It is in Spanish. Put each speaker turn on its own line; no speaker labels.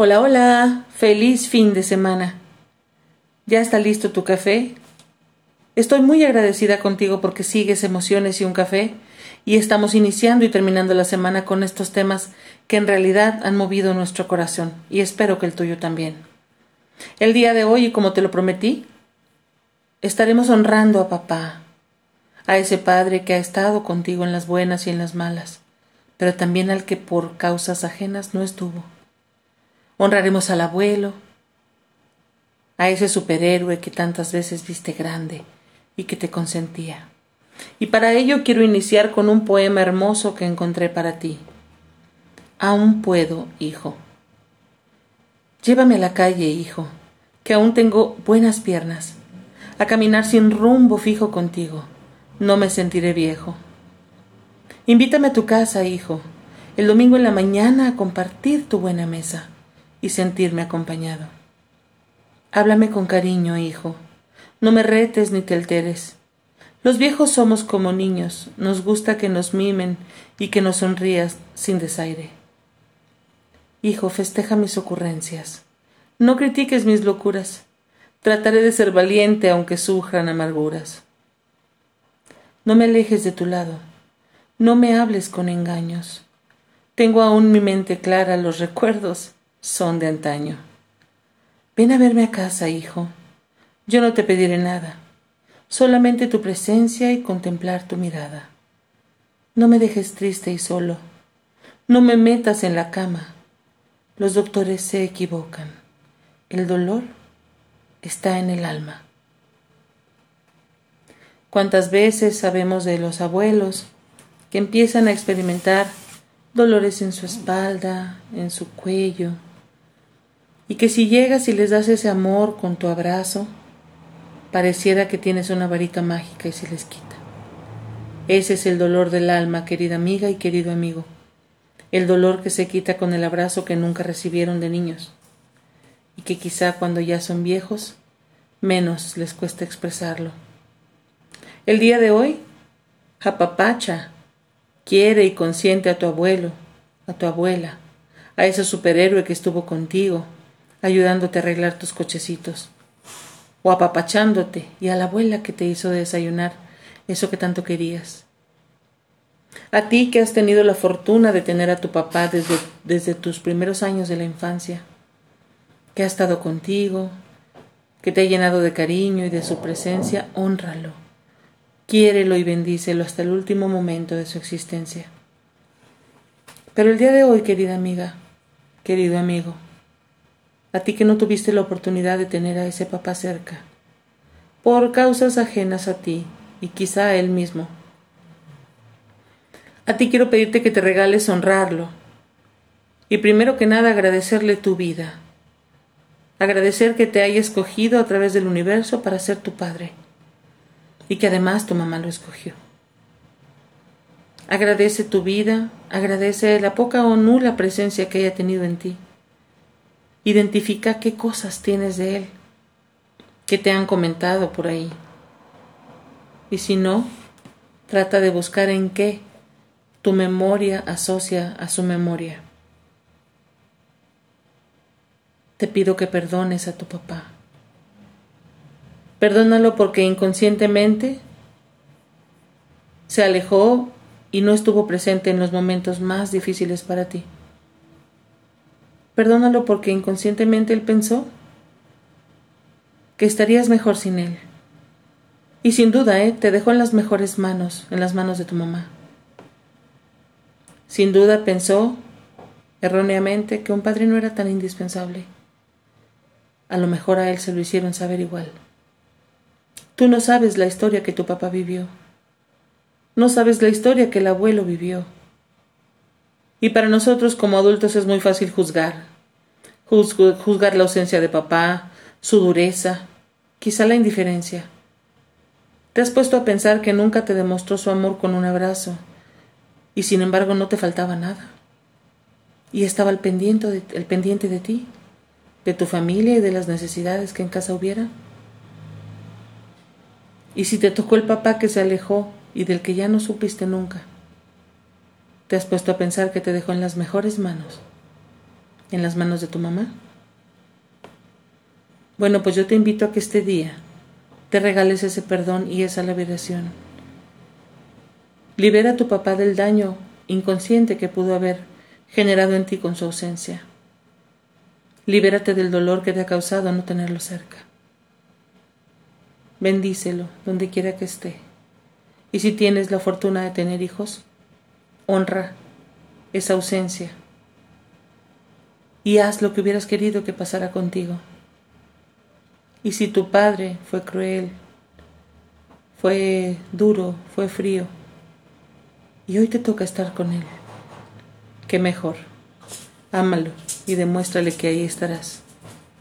Hola, hola, feliz fin de semana. ¿Ya está listo tu café? Estoy muy agradecida contigo porque sigues emociones y un café y estamos iniciando y terminando la semana con estos temas que en realidad han movido nuestro corazón y espero que el tuyo también. El día de hoy, como te lo prometí, estaremos honrando a papá, a ese padre que ha estado contigo en las buenas y en las malas, pero también al que por causas ajenas no estuvo. Honraremos al abuelo, a ese superhéroe que tantas veces viste grande y que te consentía. Y para ello quiero iniciar con un poema hermoso que encontré para ti. Aún puedo, hijo. Llévame a la calle, hijo, que aún tengo buenas piernas, a caminar sin rumbo fijo contigo. No me sentiré viejo. Invítame a tu casa, hijo, el domingo en la mañana a compartir tu buena mesa y sentirme acompañado. Háblame con cariño, hijo. No me retes ni te alteres. Los viejos somos como niños, nos gusta que nos mimen y que nos sonrías sin desaire. Hijo, festeja mis ocurrencias. No critiques mis locuras. Trataré de ser valiente aunque sufran amarguras. No me alejes de tu lado. No me hables con engaños. Tengo aún mi mente clara, los recuerdos son de antaño. Ven a verme a casa, hijo. Yo no te pediré nada, solamente tu presencia y contemplar tu mirada. No me dejes triste y solo. No me metas en la cama. Los doctores se equivocan. El dolor está en el alma. ¿Cuántas veces sabemos de los abuelos que empiezan a experimentar dolores en su espalda, en su cuello, y que si llegas y les das ese amor con tu abrazo, pareciera que tienes una varita mágica y se les quita. Ese es el dolor del alma, querida amiga y querido amigo, el dolor que se quita con el abrazo que nunca recibieron de niños, y que quizá cuando ya son viejos, menos les cuesta expresarlo. El día de hoy, Japapacha quiere y consiente a tu abuelo, a tu abuela, a ese superhéroe que estuvo contigo, ayudándote a arreglar tus cochecitos, o apapachándote, y a la abuela que te hizo desayunar eso que tanto querías. A ti que has tenido la fortuna de tener a tu papá desde, desde tus primeros años de la infancia, que ha estado contigo, que te ha llenado de cariño y de su presencia, honralo, quiérelo y bendícelo hasta el último momento de su existencia. Pero el día de hoy, querida amiga, querido amigo, a ti que no tuviste la oportunidad de tener a ese papá cerca, por causas ajenas a ti y quizá a él mismo. A ti quiero pedirte que te regales honrarlo y primero que nada agradecerle tu vida, agradecer que te haya escogido a través del universo para ser tu padre y que además tu mamá lo escogió. Agradece tu vida, agradece la poca o nula presencia que haya tenido en ti Identifica qué cosas tienes de Él, que te han comentado por ahí. Y si no, trata de buscar en qué tu memoria asocia a su memoria. Te pido que perdones a tu papá. Perdónalo porque inconscientemente se alejó y no estuvo presente en los momentos más difíciles para ti. Perdónalo porque inconscientemente él pensó que estarías mejor sin él. Y sin duda, ¿eh? te dejó en las mejores manos, en las manos de tu mamá. Sin duda pensó, erróneamente, que un padre no era tan indispensable. A lo mejor a él se lo hicieron saber igual. Tú no sabes la historia que tu papá vivió. No sabes la historia que el abuelo vivió. Y para nosotros como adultos es muy fácil juzgar. Juzgar la ausencia de papá, su dureza, quizá la indiferencia. Te has puesto a pensar que nunca te demostró su amor con un abrazo, y sin embargo no te faltaba nada. Y estaba el pendiente de ti, de tu familia y de las necesidades que en casa hubiera. Y si te tocó el papá que se alejó y del que ya no supiste nunca, te has puesto a pensar que te dejó en las mejores manos en las manos de tu mamá? Bueno, pues yo te invito a que este día te regales ese perdón y esa liberación. Libera a tu papá del daño inconsciente que pudo haber generado en ti con su ausencia. Libérate del dolor que te ha causado no tenerlo cerca. Bendícelo donde quiera que esté. Y si tienes la fortuna de tener hijos, honra esa ausencia y haz lo que hubieras querido que pasara contigo. Y si tu padre fue cruel, fue duro, fue frío, y hoy te toca estar con él, qué mejor. Ámalo y demuéstrale que ahí estarás.